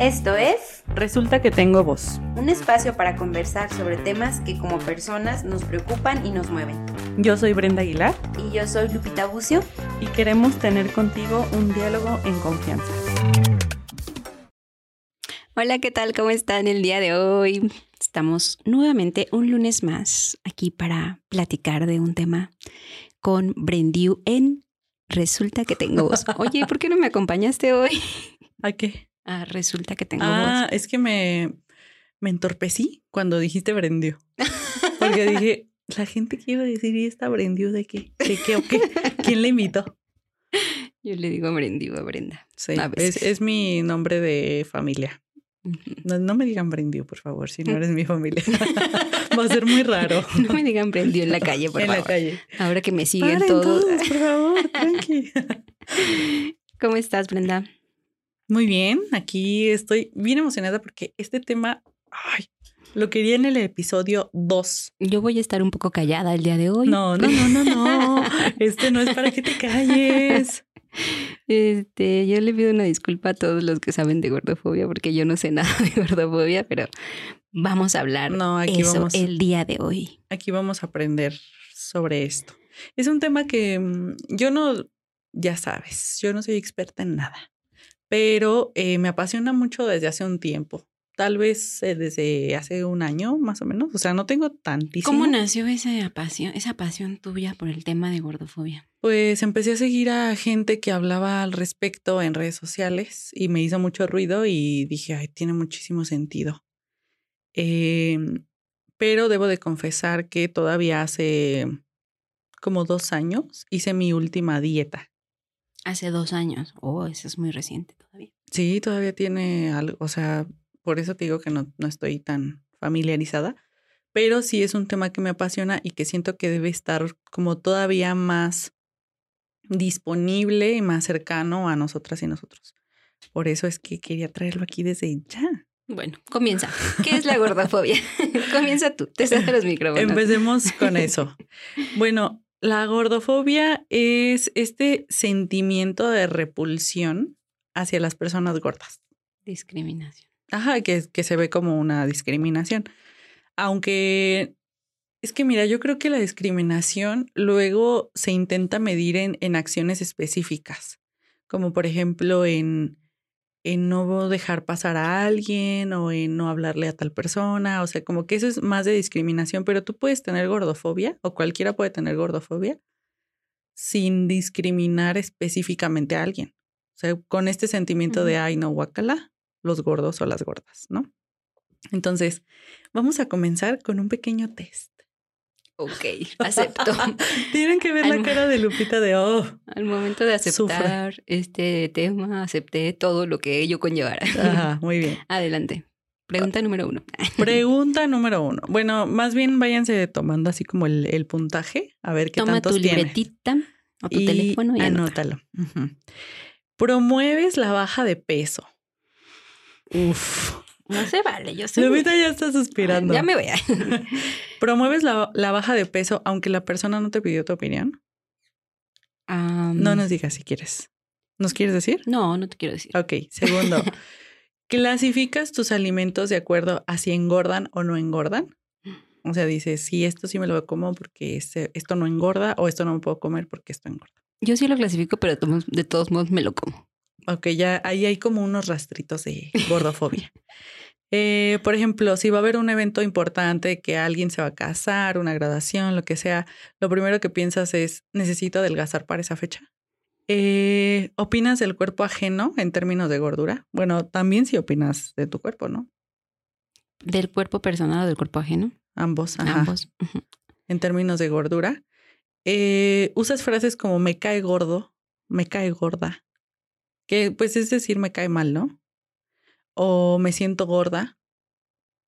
Esto es Resulta que tengo voz. un espacio para conversar sobre temas que como personas nos preocupan y nos mueven. Yo soy Brenda Aguilar Y yo soy Lupita Bucio. y queremos tener contigo un diálogo en confianza. Hola, ¿qué tal? ¿Cómo están el día de hoy? Estamos nuevamente un lunes más aquí para platicar de un tema con Brendiu en Resulta que tengo voz. Oye, ¿por qué no me acompañaste hoy? ¿A qué? Ah, resulta que tengo Ah, voz. es que me, me entorpecí cuando dijiste Brendió. Porque dije, la gente que iba a decir, ¿y esta Brendió de qué? ¿De qué o qué? ¿Quién le invitó? Yo le digo Brendiu a Brenda. Sí, A es, es mi nombre de familia. No, no me digan Brendió, por favor, si no eres mi familia. Va a ser muy raro. No me digan Brendiu en la calle, por en favor. la calle. Ahora que me siguen Paren todos. todos, por favor, tranqui. ¿Cómo estás, Brenda? Muy bien, aquí estoy bien emocionada porque este tema, ay, lo quería en el episodio 2. Yo voy a estar un poco callada el día de hoy. No, no, no, no, no. Este no es para que te calles. Este, yo le pido una disculpa a todos los que saben de gordofobia porque yo no sé nada de gordofobia, pero vamos a hablar No, aquí eso vamos, el día de hoy. aquí vamos a aprender sobre esto. Es un tema que mm, yo no, ya sabes, yo no soy experta en nada, pero eh, me apasiona mucho desde hace un tiempo. Tal vez eh, desde hace un año más o menos. O sea, no tengo tantísimo. ¿Cómo nació esa pasión, esa pasión tuya por el tema de gordofobia? Pues empecé a seguir a gente que hablaba al respecto en redes sociales y me hizo mucho ruido y dije, ay, tiene muchísimo sentido. Em, pero debo de confesar que todavía hace como dos años hice mi última dieta. Hace dos años. Oh, eso es muy reciente todavía. Sí, todavía tiene algo, o sea, por eso te digo que no, no estoy tan familiarizada, pero sí es un tema que me apasiona y que siento que debe estar como todavía más disponible y más cercano a nosotras y nosotros. Por eso es que quería traerlo aquí desde ya. Bueno, comienza. ¿Qué es la gordofobia? comienza tú, te cedo los micrófonos. Empecemos con eso. Bueno, la gordofobia es este sentimiento de repulsión hacia las personas gordas. Discriminación. Ajá, que, que se ve como una discriminación. Aunque es que, mira, yo creo que la discriminación luego se intenta medir en, en acciones específicas, como por ejemplo en, en no dejar pasar a alguien o en no hablarle a tal persona. O sea, como que eso es más de discriminación, pero tú puedes tener gordofobia o cualquiera puede tener gordofobia sin discriminar específicamente a alguien. O sea, con este sentimiento de, ay, no, guacala, los gordos o las gordas, ¿no? Entonces, vamos a comenzar con un pequeño test. Ok, acepto. Tienen que ver la cara de Lupita de, oh, Al momento de Sufre. aceptar este tema, acepté todo lo que ello conllevara. ajá, muy bien. Adelante. Pregunta número uno. Pregunta número uno. Bueno, más bien váyanse tomando así como el, el puntaje, a ver qué Toma tantos tu tiene. libretita o tu teléfono y anótalo. Promueves la baja de peso. Uf. No se vale, yo sé. Lupita ya está suspirando. Ya me voy. ¿Promueves la, la baja de peso aunque la persona no te pidió tu opinión? No nos digas si quieres. ¿Nos quieres decir? no, no te quiero decir. Ok, segundo. ¿Clasificas tus alimentos de acuerdo a si engordan o no engordan? O sea, dices, sí, esto sí me lo como porque este- esto no engorda o esto no me puedo comer porque esto engorda. Yo sí lo clasifico, pero de todos modos me lo como. Ok, ya ahí hay como unos rastritos de gordofobia. Eh, por ejemplo, si va a haber un evento importante que alguien se va a casar, una graduación, lo que sea, lo primero que piensas es, necesito adelgazar para esa fecha. Eh, ¿Opinas del cuerpo ajeno en términos de gordura? Bueno, también si opinas de tu cuerpo, ¿no? ¿Del cuerpo personal o del cuerpo ajeno? Ambos, ajá, Ambos. En términos de gordura. Eh, usas frases como me cae gordo, me cae gorda, que pues es decir, me cae mal, ¿no? O me siento gorda,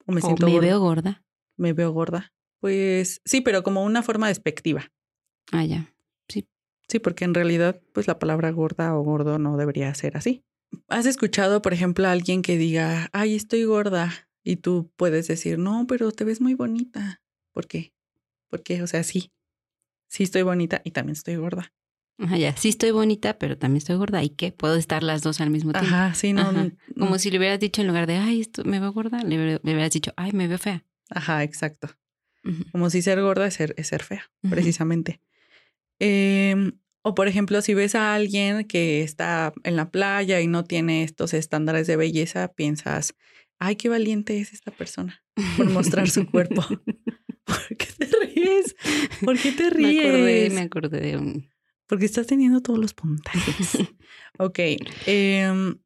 o me O siento me gordo, veo gorda. me veo gorda. Pues sí, pero como una forma despectiva. Ah, ya. Sí, porque en realidad, pues la palabra gorda o gordo no debería ser así. ¿Has escuchado, por ejemplo, a alguien que diga, ay, estoy gorda? Y tú puedes decir, no, pero te ves muy bonita. ¿Por qué? Porque, o sea, sí, sí estoy bonita y también estoy gorda. Ajá, ya. Sí estoy bonita, pero también estoy gorda. ¿Y qué? Puedo estar las dos al mismo tiempo. Ajá, sí, no. Ajá. no- Como si le hubieras dicho en lugar de, ay, esto me veo gorda, le, le hubieras dicho, ay, me veo fea. Ajá, exacto. Como si ser gorda es ser, es ser fea, precisamente. Em, o por ejemplo, si ves a alguien que está en la playa y no tiene estos estándares de belleza, piensas, ay, qué valiente es esta persona por mostrar su cuerpo. ¿Por qué te ríes? ¿Por qué te Me ríes? acordé, me acordé de un... Porque estás teniendo todos los puntajes. ok. em,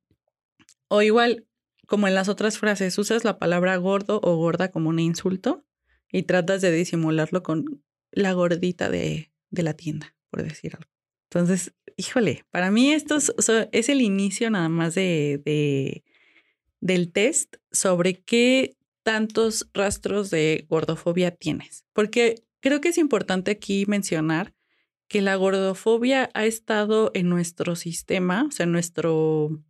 o igual, como en las otras frases, usas la palabra gordo o gorda como un insulto y tratas de disimularlo con la gordita de, de la tienda, por decir algo. Entonces, híjole, para mí esto es, el inicio nada más de, de- del test sobre qué tantos rastros de gordofobia tienes. Porque creo que es importante aquí mencionar que la gordofobia ha estado en nuestro sistema, o sea, en nuestro,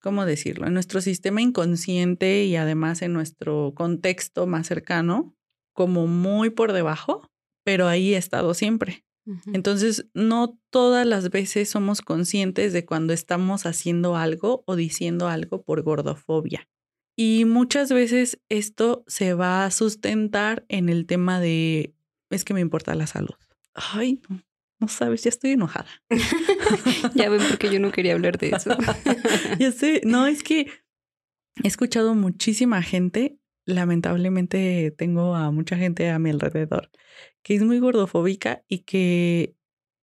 ¿cómo decirlo? En nuestro sistema inconsciente y además en nuestro contexto más cercano, como muy por debajo, pero ahí ha estado siempre. Entonces, no todas las veces somos conscientes de cuando estamos haciendo algo o diciendo algo por gordofobia. Y muchas veces esto se va a sustentar en el tema de, es que me importa la salud. Ay, no, no sabes, ya estoy enojada. ya ven porque yo no quería hablar de eso. ya sé, no, es que he escuchado muchísima gente, lamentablemente tengo a mucha gente a mi alrededor que es muy gordofóbica y que,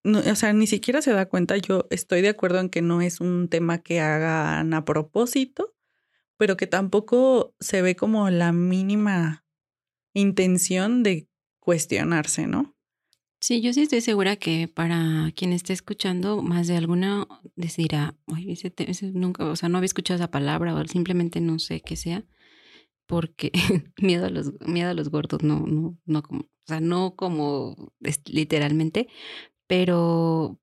no, o sea, ni siquiera se da cuenta. Yo estoy de acuerdo en que no es un tema que hagan a propósito, pero que tampoco se ve como la mínima intención de cuestionarse, ¿no? Sí, yo sí estoy segura que para quien esté escuchando, más de alguna decirá, Ay, ese, ese nunca, o sea, no había escuchado esa palabra o simplemente no sé qué sea, porque miedo a los, miedo a los gordos, no, no, no como, o sea, no como literalmente, pero,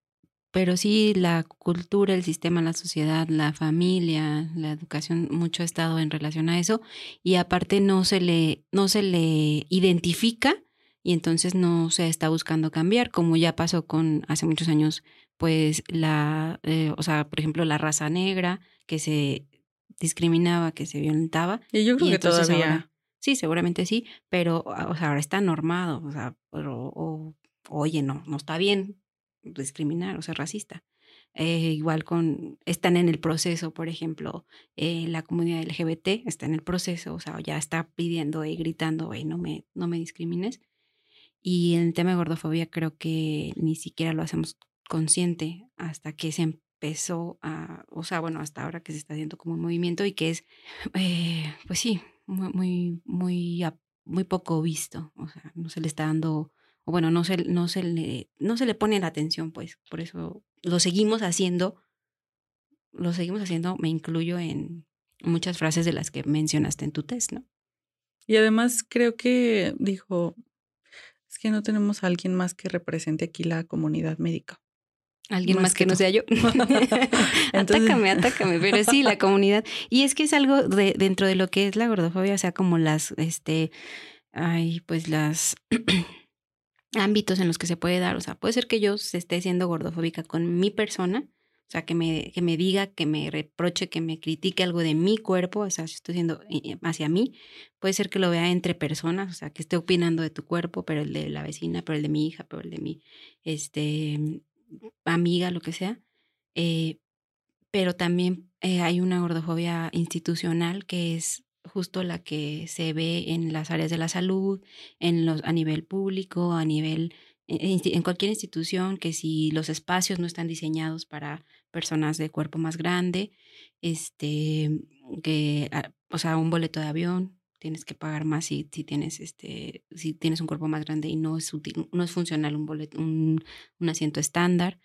pero sí la cultura, el sistema, la sociedad, la familia, la educación, mucho ha estado en relación a eso y aparte no se le, no se le identifica y entonces no se está buscando cambiar, como ya pasó con hace muchos años, pues la, eh, o sea, por ejemplo, la raza negra que se discriminaba, que se violentaba. Y yo creo Y que todavía... ahora- sí, seguramente sí, pero o sea, ahora está normado, o sea, pero, o- oye, no, no está bien discriminar o ser racista. Eh, igual con, están en el proceso, por ejemplo, eh, la comunidad LGBT está en el proceso, o sea, ya está pidiendo y gritando, "Ey, no me, no me discrimines. Y en el tema de gordofobia creo que ni siquiera lo hacemos consciente hasta que se empezó a, o sea, bueno, hasta ahora que se está haciendo como un movimiento y que es, eh, pues sí, muy, muy, muy, muy poco visto, o sea, no se le está dando, o bueno, no se, no se le, no se le pone la atención, pues, por eso lo seguimos haciendo, lo seguimos haciendo, me incluyo en muchas frases de las que mencionaste en tu test, ¿no? Y además creo que dijo, es que no tenemos a alguien más que represente aquí la comunidad médica. Alguien Más más, que que, no sea yo. Entonces- atácame, atácame, pero sí, la comunidad. Y es que es algo de, dentro de lo que es la gordofobia, o sea, como las, este, ay, pues las ámbitos en los que se puede dar. O sea, puede ser que yo se esté siendo gordofóbica con mi persona, o sea, que me, que me diga, que me reproche, que me critique algo de mi cuerpo, o sea, si estoy siendo eh, hacia mí, puede ser que lo vea entre personas, o sea, que esté opinando de tu cuerpo, pero el de la vecina, pero el de mi hija, pero el de mi, este, amiga, lo que sea. Eh, pero también eh, hay una gordofobia institucional que es justo la que se ve en las áreas de la salud, en los, a nivel público, a nivel, en cualquier institución, que si los espacios no están diseñados para personas de cuerpo más grande, este, que, ah, o sea, un boleto de avión, tienes que pagar más si, si tienes este, si tienes un cuerpo más grande y no es útil, no es funcional un boleto, un, un asiento estándar.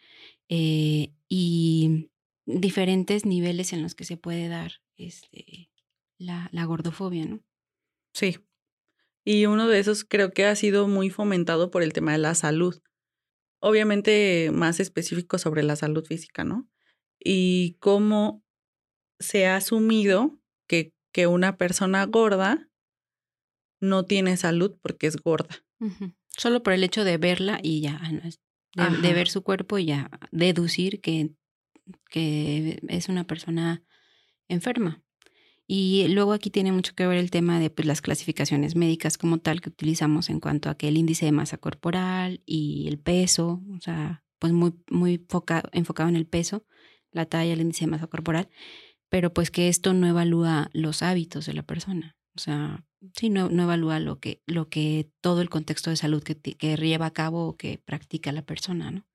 eh, y diferentes niveles en los que se puede dar este, la, la gordofobia, ¿no? Sí. Y uno de esos creo que ha sido muy fomentado por el tema de la salud. Obviamente más específico sobre la salud física, ¿no? Y cómo se ha asumido que, que una persona gorda no tiene salud porque es gorda. Solo por el hecho de verla y ya, ah, de, ver su cuerpo y ya deducir que, que es una persona enferma. Y luego aquí tiene mucho que ver el tema de pues, las clasificaciones médicas como tal que utilizamos en cuanto a que el índice de masa corporal y el peso, o sea, pues muy, muy foca- enfocado en el peso, la talla, el índice de masa corporal, pero pues que esto no evalúa los hábitos de la persona. O sea, sí, no, no evalúa lo que, lo que todo el contexto de salud que, que lleva a cabo o que practica la persona, ¿no?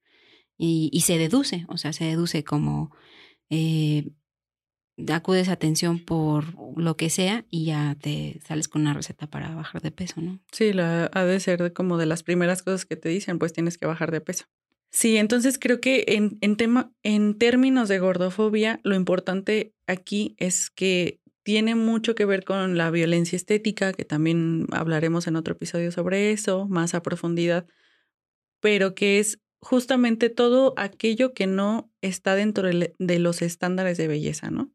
Y, y se deduce, o sea, se deduce como eh, acudes a atención por lo que sea y ya te sales con una receta para bajar de peso, ¿no? Sí, la, ha de ser como de las primeras cosas que te dicen, pues tienes que bajar de peso. Sí, entonces creo que en, en, tema, en términos de gordofobia, lo importante aquí es que tiene mucho que ver con la violencia estética, que también hablaremos en otro episodio sobre eso, más a profundidad, pero que es justamente todo aquello que no está dentro de, los estándares de belleza, ¿no?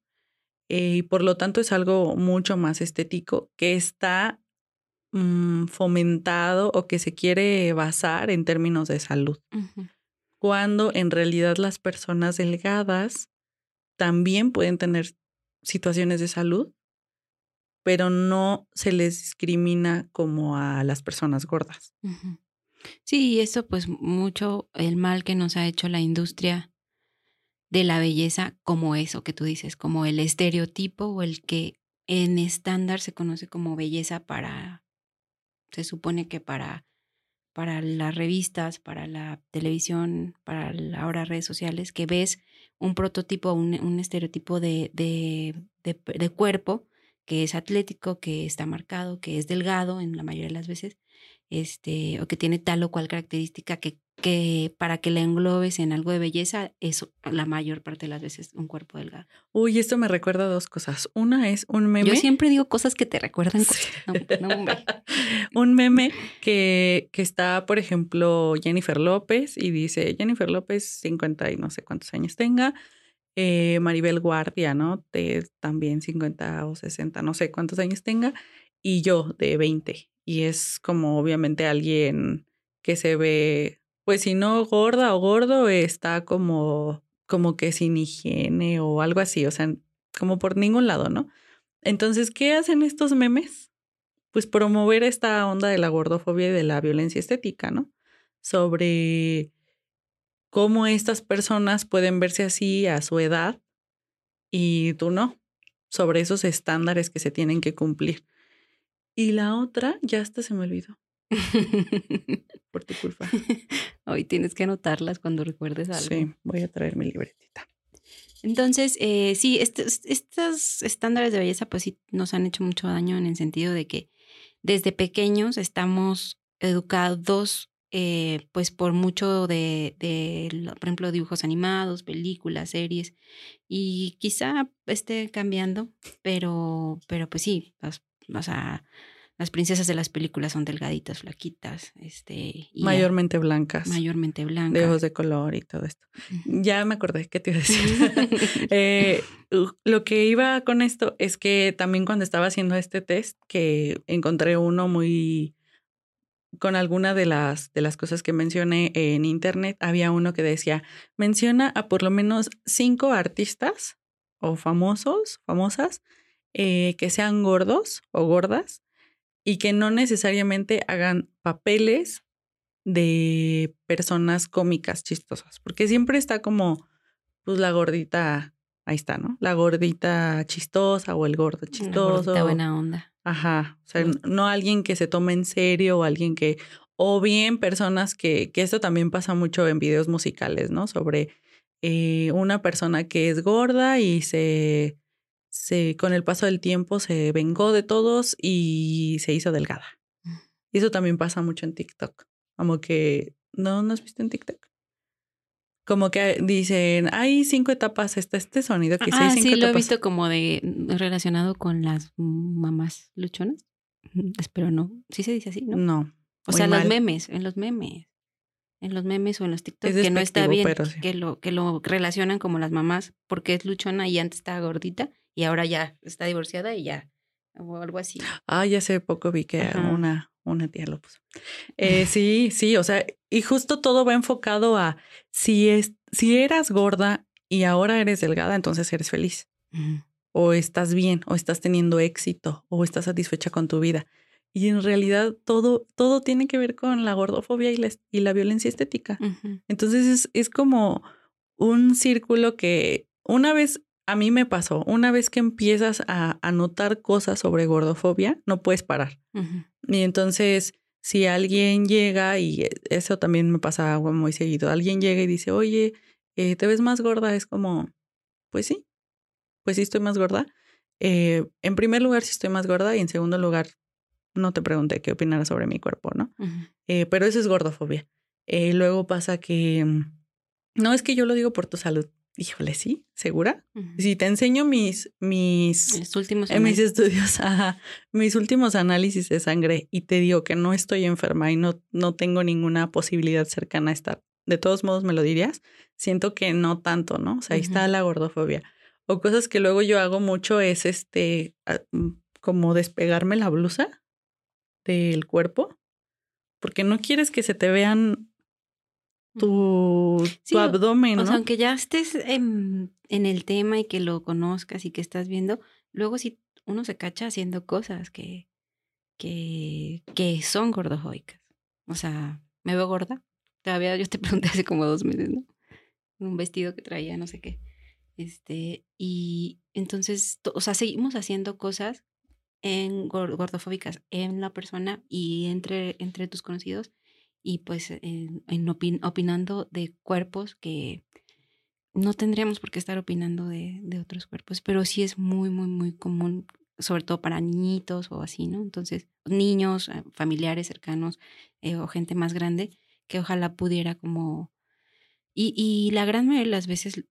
Eh, y por lo tanto es algo mucho más estético que está mm, fomentado o que se quiere basar en términos de salud. Ujú. Cuando en realidad las personas delgadas también pueden tener situaciones de salud, pero no se les discrimina como a las personas gordas. Sí, y eso pues mucho el mal que nos ha hecho la industria de la belleza como eso que tú dices, como el estereotipo o el que en estándar se conoce como belleza para, se supone que para, para las revistas, para la televisión, para la- ahora redes sociales, que ves un prototipo, un, un estereotipo de, de, de, de cuerpo que es atlético, que está marcado, que es delgado en la mayoría de las veces, este, o que tiene tal o cual característica que, que para que la englobes en algo de belleza es la mayor parte de las veces un cuerpo delgado. Uy, esto me recuerda a dos cosas. Una es un meme. Yo siempre digo cosas que te recuerdan cosas. No, no, hombre. un meme que, que está, por ejemplo, Jennifer López y dice, Jennifer López, 50 y no sé cuántos años tenga, eh, Maribel Guardia, ¿no? De también 50 o 60, no sé cuántos años tenga, y yo de 20. Y es como obviamente alguien que se ve, pues si no gorda o gordo, está como, como que sin higiene o algo así, o sea, como por ningún lado, ¿no? Entonces, ¿qué hacen estos memes? Pues promover esta onda de la gordofobia y de la violencia estética, ¿no? Sobre cómo estas personas pueden verse así a su edad y tú no, sobre esos estándares que se tienen que cumplir. Y la otra, ya hasta se me olvidó, por tu culpa. Hoy tienes que anotarlas cuando recuerdes algo. Sí, voy a traer mi libretita. Entonces, eh, sí, estos, estos estándares de belleza pues sí nos han hecho mucho daño en el sentido de que desde pequeños estamos educados eh, pues por mucho de, por ejemplo, dibujos animados, películas, series, y quizá esté cambiando, pero, pero pues sí, o sea, las princesas de las películas son delgaditas, flaquitas, este, y Mayormente blancas, mayormente blancas. de ojos de color y todo esto. Ya me acordé qué te iba a decir. Eh, lo que iba con esto es que también cuando estaba haciendo este test, que encontré uno muy con alguna de las de las cosas que mencioné en internet, había uno que decía, menciona a por lo menos cinco artistas o famosos, famosas, eh, que sean gordos o gordas y que no necesariamente hagan papeles de personas cómicas chistosas, porque siempre está como, pues la gordita, ahí está, ¿no? La gordita chistosa o el gordo chistoso. gordita buena onda. Ajá, o sea, no alguien que se tome en serio o alguien que, o bien personas que, que esto también pasa mucho en videos musicales, ¿no? Sobre eh, una persona que es gorda y se, se, con el paso del tiempo se vengó de todos y se hizo delgada. Mm. Y eso también pasa mucho en TikTok. Como que, ¿no, no has visto en TikTok? Como que dicen, hay cinco etapas, está este sonido que sí hay Ah, cinco sí, lo he visto como de relacionado con las mamás luchonas. Espero no. Sí se dice así, ¿no? No. o sea, los memes, en los memes. En los memes o en los TikTok, Es que no está bien, sí. que, lo, que lo relacionan como las mamás, porque es luchona y antes estaba gordita y ahora ya está divorciada y ya, o algo así. Ah, ya hace poco vi que Ajá. una, una tía lo puso. Eh, sí, sí, o sea, y justo todo va enfocado a si, es, si eras gorda y ahora eres delgada, entonces eres feliz. O estás bien, o estás teniendo éxito, o estás satisfecha con tu vida. Y en realidad todo, todo tiene que ver con la gordofobia y la, y la violencia estética. Entonces es, es como un círculo que una vez a mí me pasó, una vez que empiezas a, a notar cosas sobre gordofobia, no puedes parar. Y entonces, si alguien llega, y eso también me pasa muy seguido, alguien llega y dice, oye, eh, ¿te ves más gorda? Es como, pues sí, pues sí estoy más gorda. Eh, en primer lugar, sí estoy más gorda y en segundo lugar, no te pregunté qué opinaras sobre mi cuerpo, ¿no? Eh, pero eso es gordofobia. luego pasa que, mm, no es que yo lo digo por tu salud, Híjole, sí, ¿segura? Si te enseño mis, mis, últimos en mis estudios, mis últimos análisis de sangre y te digo que no estoy enferma y no, no tengo ninguna posibilidad cercana a estar, de todos modos me lo dirías, siento que no tanto, ¿no? O sea, ahí está la gordofobia. O cosas que luego yo hago mucho es este, ah, mm, como despegarme la blusa del cuerpo, porque no quieres que se te vean tu, tu abdomen. O sea, aunque ya estés en, en, el tema y que lo conozcas y que estás viendo, luego si uno se cacha haciendo cosas que, que, que son gordojoicas. O sea, me veo gorda. Todavía yo te pregunté hace como dos meses, ¿no? Un vestido que traía, no sé qué. Este, y entonces, o sea, seguimos haciendo cosas en gordofóbicas en la persona y entre, entre tus conocidos y pues en, opinando de cuerpos que no tendríamos por qué estar opinando de, de, otros cuerpos, pero sí es muy, muy, muy común, sobre todo para niñitos o así, ¿no? Entonces, niños, eh, familiares cercanos eh, o gente más grande que ojalá pudiera como... Y, y la gran mayoría de las veces,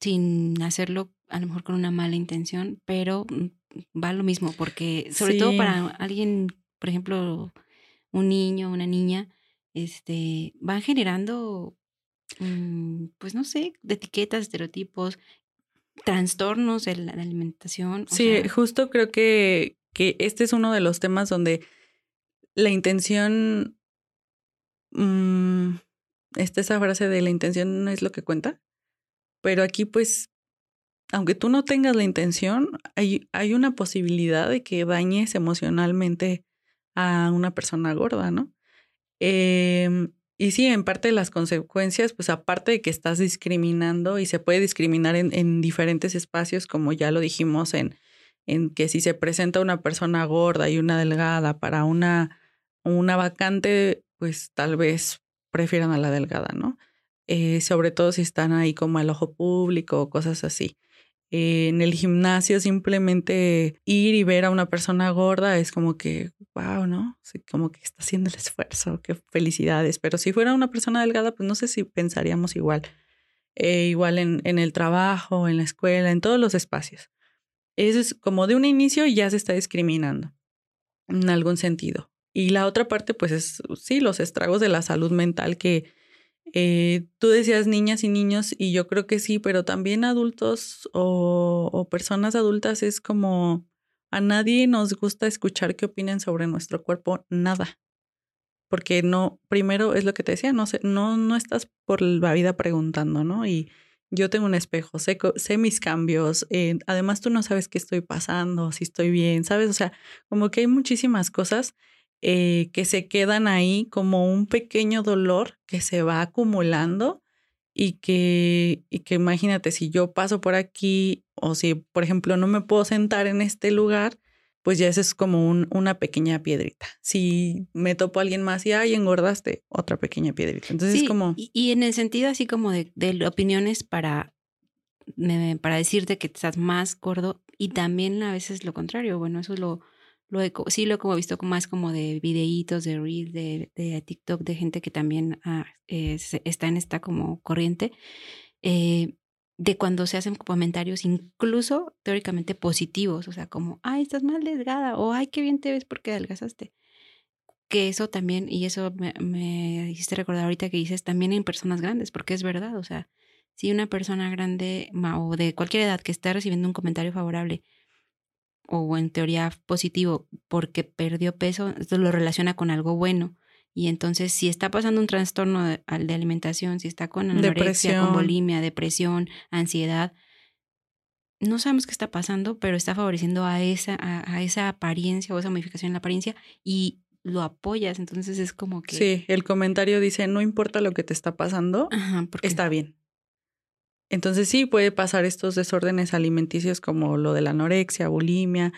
sin hacerlo a lo mejor con una mala intención, pero mm, va lo mismo, porque sobre todo para alguien, por ejemplo, un niño, una niña, este, van generando, mm, pues no sé, de etiquetas, estereotipos, trastornos de la, alimentación. sí, justo creo que, que este es uno de los temas donde la intención, mmm, está esa frase de la intención no es lo que cuenta, pero aquí pues, aunque tú no tengas la intención, hay, hay una posibilidad de que dañes emocionalmente a una persona gorda, ¿no? Eh, y sí, en parte de las consecuencias, pues aparte de que estás discriminando y se puede discriminar en, en diferentes espacios, como ya lo dijimos, en, en, que si se presenta una persona gorda y una delgada para una, una vacante, pues tal vez prefieran a la delgada, ¿no? Eh, sobre todo si están ahí como al ojo público o cosas así. Eh, en el gimnasio simplemente ir y ver a una persona gorda es como que, wow, ¿no? como que está haciendo el esfuerzo, qué felicidades. Pero si fuera una persona delgada, pues no sé si pensaríamos igual. Eh, igual en, en el trabajo, en la escuela, en todos los espacios. Eso es como de un inicio ya se está discriminando en algún sentido. Y la otra parte, pues es, sí, los estragos de la salud mental que eh, tú decías niñas y niños y yo creo que sí, pero también adultos o, personas adultas es como a nadie nos gusta escuchar qué opinen sobre nuestro cuerpo, nada. Porque no, primero es lo que te decía, no sé, no, no estás por la vida preguntando, ¿no? Y yo tengo un espejo, sé, sé mis cambios, eh, además tú no sabes qué estoy pasando, si estoy bien, ¿sabes? O sea, como que hay muchísimas cosas eh, que se quedan ahí como un pequeño dolor que se va acumulando y que, y que imagínate, si yo paso por aquí o si, por ejemplo, no me puedo sentar en este lugar, pues ya eso es como un, una pequeña piedrita. Si me topo a alguien más y, ay, engordaste, otra pequeña piedrita. Entonces es como... Y, en el sentido así como de, de opiniones para, para decirte que estás más gordo y también a veces lo contrario. Bueno, eso es lo lo sí lo he como visto más como de videitos, de reels, de, TikTok, de gente que también ah, está en esta como corriente, eh, de cuando se hacen comentarios incluso teóricamente positivos, o sea, como, ay, estás mal delgada, o ay, qué bien te ves porque adelgazaste. Que eso también, y eso me, me hiciste recordar ahorita que dices también en personas grandes, porque es verdad, o sea, si una persona grande o de cualquier edad que está recibiendo un comentario favorable, o en teoría positivo porque perdió peso, esto lo relaciona con algo bueno. Y entonces, si está pasando un trastorno de, alimentación, si está con anorexia, con bulimia, depresión, ansiedad, no sabemos qué está pasando, pero está favoreciendo a esa, a, esa apariencia o esa modificación en la apariencia y lo apoyas. Entonces es como que. Sí, el comentario dice: no importa lo que te está pasando, está bien. Entonces sí puede pasar estos desórdenes alimenticios como lo de la anorexia, bulimia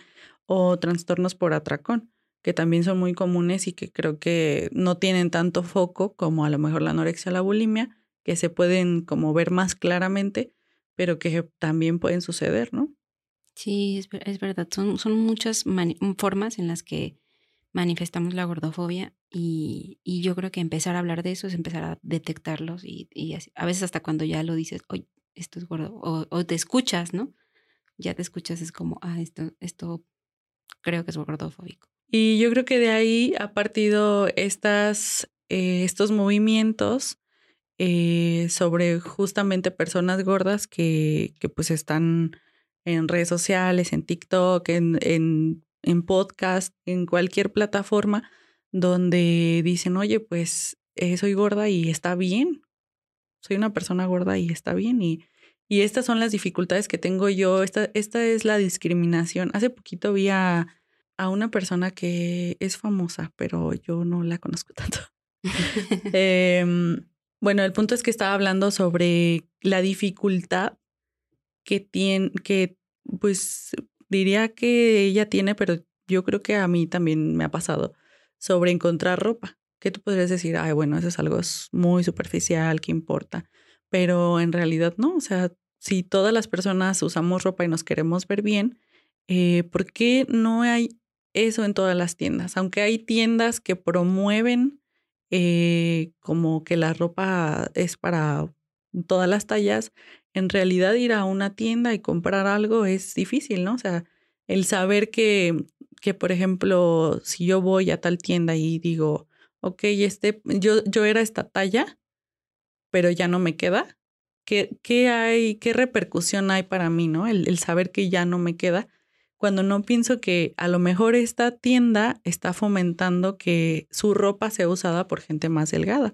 o trastornos por atracón, que también son muy comunes y que creo que no tienen tanto foco como a lo mejor la anorexia o la bulimia, que se pueden como ver más claramente, pero que también pueden suceder, ¿no? Sí, es, es verdad. Son, son muchas formas en las que manifestamos la gordofobia y, y, yo creo que empezar a hablar de eso es empezar a detectarlos y, y a veces hasta cuando ya lo dices, oye, esto es gordo, o, te escuchas, ¿no? Ya te escuchas, es como, ah, esto, esto creo que es gordofóbico. Y yo creo que de ahí ha partido estas, eh, estos movimientos eh, sobre justamente personas gordas que, que, pues están en redes sociales, en TikTok, en, en, en podcast, en cualquier plataforma donde dicen, oye, pues eh, soy gorda y está bien, soy una persona gorda y está bien. Y, y estas son las dificultades que tengo yo. Esta, esta es la discriminación. Hace poquito vi a, a una persona que es famosa, pero yo no la conozco tanto. Em, bueno, el punto es que estaba hablando sobre la dificultad que tiene, que pues diría que ella tiene, pero yo creo que a mí también me ha pasado sobre encontrar ropa que tú podrías decir, ay, bueno, eso es algo muy superficial, ¿qué importa? Pero en realidad no, o sea, si todas las personas usamos ropa y nos queremos ver bien, eh, ¿por qué no hay eso en todas las tiendas? Aunque hay tiendas que promueven eh, como que la ropa es para todas las tallas, en realidad ir a una tienda y comprar algo es difícil, ¿no? O sea, el saber que, que por ejemplo, si yo voy a tal tienda y digo, ok, este, yo, yo era esta talla, pero ya no me queda. ¿Qué, qué hay, qué repercusión hay para mí, no? El, el saber que ya no me queda cuando no pienso que a lo mejor esta tienda está fomentando que su ropa sea usada por gente más delgada.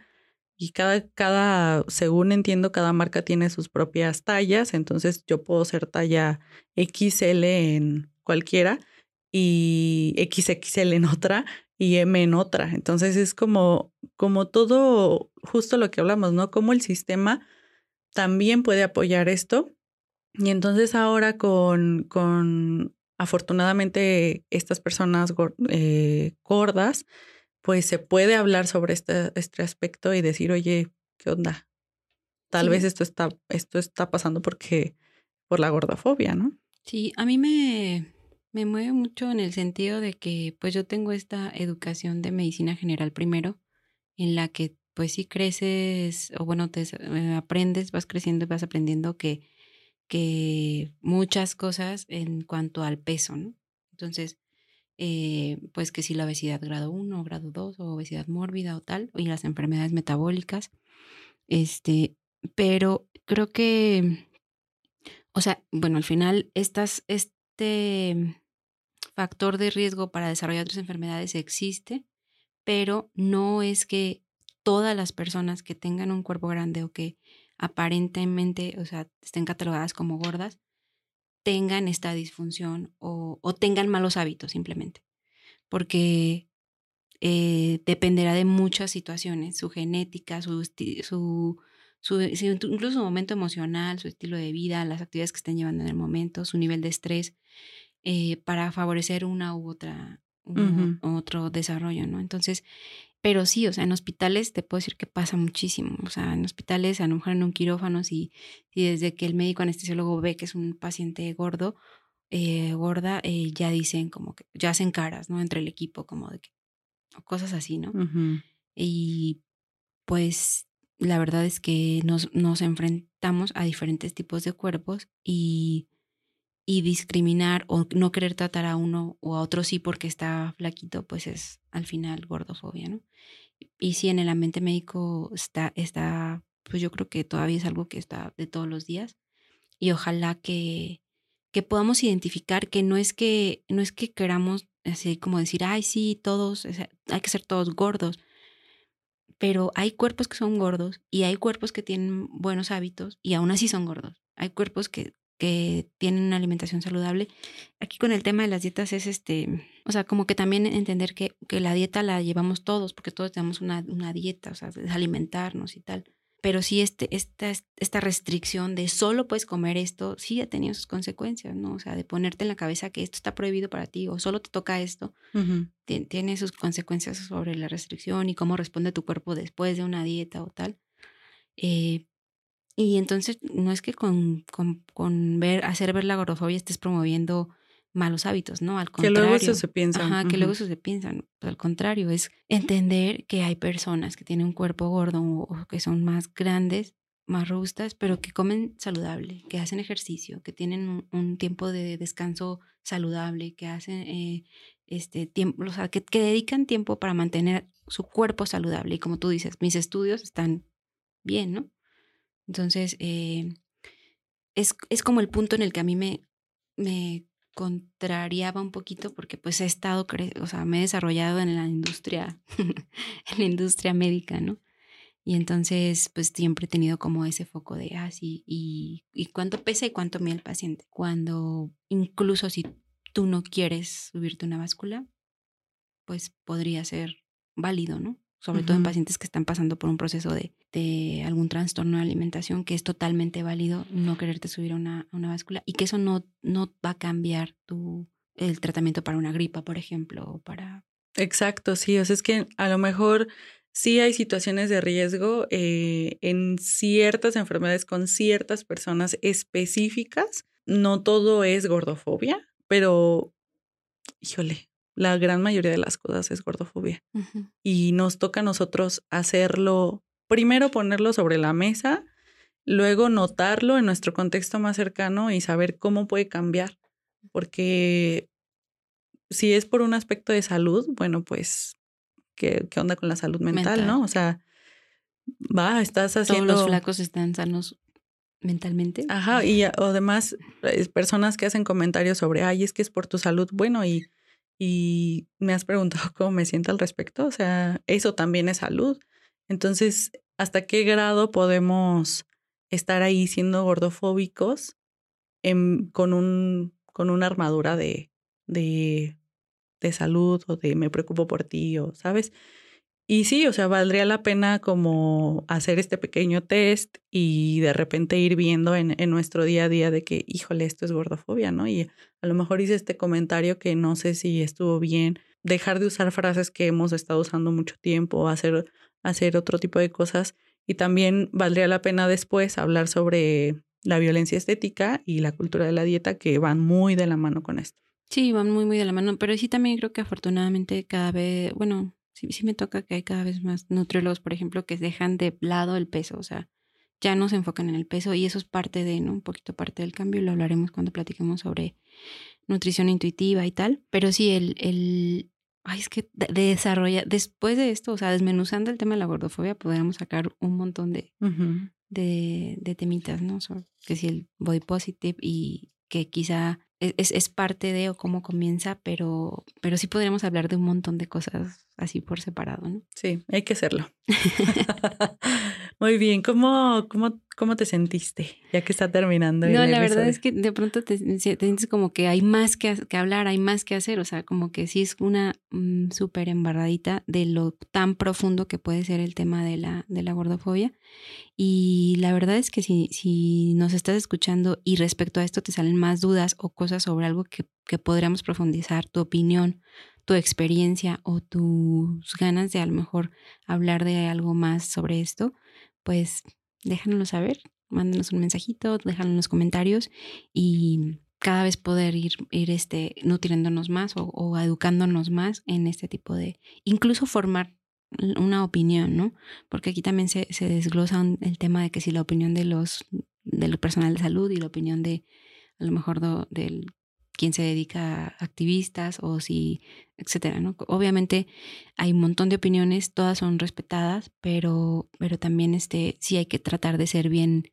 Y cada, cada, según entiendo, cada marca tiene sus propias tallas, entonces yo puedo ser talla XL en cualquiera y XXL en otra y M en otra. Entonces es como, como todo, justo lo que hablamos, ¿no? Como el sistema también puede apoyar esto. Y entonces ahora con, con afortunadamente estas personas eh, gordas, pues se puede hablar sobre este, este aspecto y decir, oye, ¿qué onda? Tal vez esto está, esto está pasando porque por la gordofobia, ¿no? Sí, a mí me, me mueve mucho en el sentido de que pues yo tengo esta educación de medicina general primero, en la que pues sí creces o bueno, te eh, aprendes, vas creciendo y vas aprendiendo que, que muchas cosas en cuanto al peso, ¿no? Entonces, eh, pues que si la obesidad grado 1 o grado 2 o obesidad mórbida o tal, y las enfermedades metabólicas, este, pero creo que, o sea, bueno, al final estas, este factor de riesgo para desarrollar otras enfermedades existe, pero no es que todas las personas que tengan un cuerpo grande o que aparentemente, o sea, estén catalogadas como gordas, tengan esta disfunción o, tengan malos hábitos simplemente. Porque eh, dependerá de muchas situaciones, su genética, su, su, su, incluso su momento emocional, su estilo de vida, las actividades que estén llevando en el momento, su nivel de estrés. Eh, para favorecer una u otra, otro desarrollo, ¿no? Entonces, pero sí, o sea, en hospitales te puedo decir que pasa muchísimo. O sea, en hospitales, a lo mejor en un quirófano, si, si desde que el médico anestesiólogo ve que es un paciente gordo, eh, gorda, eh, ya dicen como que, ya hacen caras, ¿no? Entre el equipo, como de que, o cosas así, ¿no? Y pues la verdad es que nos, nos enfrentamos a diferentes tipos de cuerpos y y discriminar o no querer tratar a uno o a otro sí porque está flaquito, pues es al final gordofobia, ¿no? Y si en el ambiente médico está, está, pues yo creo que todavía es algo que está de todos los días y ojalá que, que podamos identificar que no es que, no es que queramos así como decir, ay, sí, todos, hay que ser todos gordos. Pero hay cuerpos que son gordos y hay cuerpos que tienen buenos hábitos y aún así son gordos. Hay cuerpos que, que tienen una alimentación saludable. Aquí con el tema de las dietas es este, o sea, como que también entender que, que la dieta la llevamos todos, porque todos tenemos una, una dieta, o sea, es alimentarnos y tal pero sí este, esta, esta restricción de solo puedes comer esto, sí ha tenido sus consecuencias, ¿no? O sea, de ponerte en la cabeza que esto está prohibido para ti o solo te toca esto, tiene sus consecuencias sobre la restricción y cómo responde tu cuerpo después de una dieta o tal. Eh, y entonces no es que con, con, con, ver, hacer ver la gordofobia estés promoviendo malos hábitos, ¿no? Al contrario. Que luego eso se piensa. Ajá, que luego eso se piensa. Al contrario, es entender que hay personas que tienen un cuerpo gordo o que son más grandes, más robustas, pero que comen saludable, que hacen ejercicio, que tienen un, tiempo de descanso saludable, que hacen eh, este tiempo, o sea, que, dedican tiempo para mantener su cuerpo saludable. Y como tú dices, mis estudios están bien, ¿no? Entonces, eh, es, es como el punto en el que a mí me, me contrariaba un poquito porque pues he estado, o sea, me he desarrollado en la industria, en la industria médica, ¿no? Y entonces pues siempre he tenido como ese foco de, ah, sí, y, y cuánto pesa y cuánto mide el paciente. Cuando incluso si tú no quieres subirte una báscula, pues podría ser válido, ¿no? Sobre todo en pacientes que están pasando por un proceso de, de, algún trastorno de alimentación, que es totalmente válido no quererte subir a una, una báscula y que eso no, no va a cambiar tu, el tratamiento para una gripa, por ejemplo, o para... Exacto, sí, o sea, es que a lo mejor sí hay situaciones de riesgo eh, en ciertas enfermedades con ciertas personas específicas. No todo es gordofobia, pero, híjole, la gran mayoría de las cosas es gordofobia. Y nos toca a nosotros hacerlo, primero ponerlo sobre la mesa, luego notarlo en nuestro contexto más cercano y saber cómo puede cambiar. Porque si es por un aspecto de salud, bueno, pues, ¿qué, qué onda con la salud mental, no? O sea, va, estás haciendo... Todos los flacos están sanos mentalmente. Ajá, y además personas que hacen comentarios sobre, ay, es que es por tu salud, bueno, y y me has preguntado cómo me siento al respecto. O sea, eso también es salud. Entonces, ¿hasta qué grado podemos estar ahí siendo gordofóbicos con, un, con una armadura de, de, de salud o de me preocupo por ti o, ¿sabes? Y sí, o sea, valdría la pena como hacer este pequeño test y de repente ir viendo en, en, nuestro día a día de que, híjole, esto es gordofobia, ¿no? Y a lo mejor hice este comentario que no sé si estuvo bien, dejar de usar frases que hemos estado usando mucho tiempo, hacer, hacer otro tipo de cosas. Y también valdría la pena después hablar sobre la violencia estética y la cultura de la dieta que van muy de la mano con esto. Sí, van muy, muy de la mano, pero sí también creo que afortunadamente cada vez, bueno, sí, sí me toca que hay cada vez más nutriólogos, por ejemplo, que dejan de lado el peso, o sea, ya no se enfocan en el peso y eso es parte de, ¿no? Un poquito parte del cambio, lo hablaremos cuando platiquemos sobre nutrición intuitiva y tal, pero sí, el, el ay, es que de, desarrolla, después de esto, o sea, desmenuzando el tema de la gordofobia, podríamos sacar un montón de, de, de, temitas, ¿no? que si el body positive y que quizá es, es, parte de o cómo comienza, pero, pero sí podríamos hablar de un montón de cosas así por separado, ¿no? Sí, hay que hacerlo. Muy bien, ¿Cómo, cómo, cómo te sentiste ya que está terminando? No, la verdad es que de pronto te, sientes como que hay más que, que, hablar, hay más que hacer, o sea, como que sí es una mm, súper embarradita de lo tan profundo que puede ser el tema de la, de la gordofobia. Y la verdad es que si, si nos estás escuchando y respecto a esto te salen más dudas o cosas sobre algo que, que podríamos profundizar, tu opinión, tu experiencia o tus ganas de a lo mejor hablar de algo más sobre esto, pues déjanoslo saber, mándanos un mensajito, déjanos en los comentarios y cada vez poder ir, ir este, nutriéndonos más o, educándonos más en este tipo de, incluso formar una opinión, ¿no? Porque aquí también se, se desglosa el tema de que si la opinión de los del personal de salud y la opinión de a lo mejor del quien se dedica a activistas o si, etcétera, ¿no? Obviamente hay un montón de opiniones, todas son respetadas, pero, pero también este, sí hay que tratar de ser bien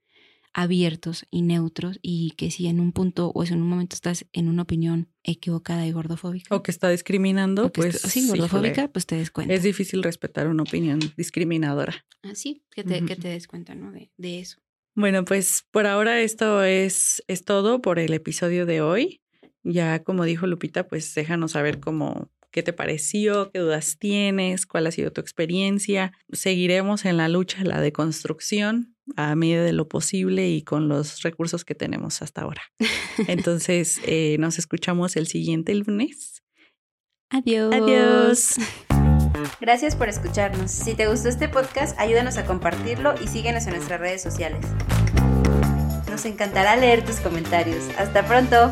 abiertos y neutros y que si en un punto o en un momento estás en una opinión equivocada y gordofóbica. O que está discriminando, pues. sí, gordofóbica, pues te des cuenta. Es difícil respetar una opinión discriminadora. Así, que te, que te des cuenta, ¿no? De, de eso. Bueno, pues por ahora esto es, es todo por el episodio de hoy. Ya como dijo Lupita, pues déjanos saber cómo, qué te pareció, qué dudas tienes, cuál ha sido tu experiencia. Seguiremos en la lucha, la deconstrucción a medida de lo posible y con los recursos que tenemos hasta ahora. Entonces, eh, nos escuchamos el siguiente lunes. Adiós. Adiós. Gracias por escucharnos. Si te gustó este podcast, ayúdanos a compartirlo y síguenos en nuestras redes sociales. Nos encantará leer tus comentarios. Hasta pronto.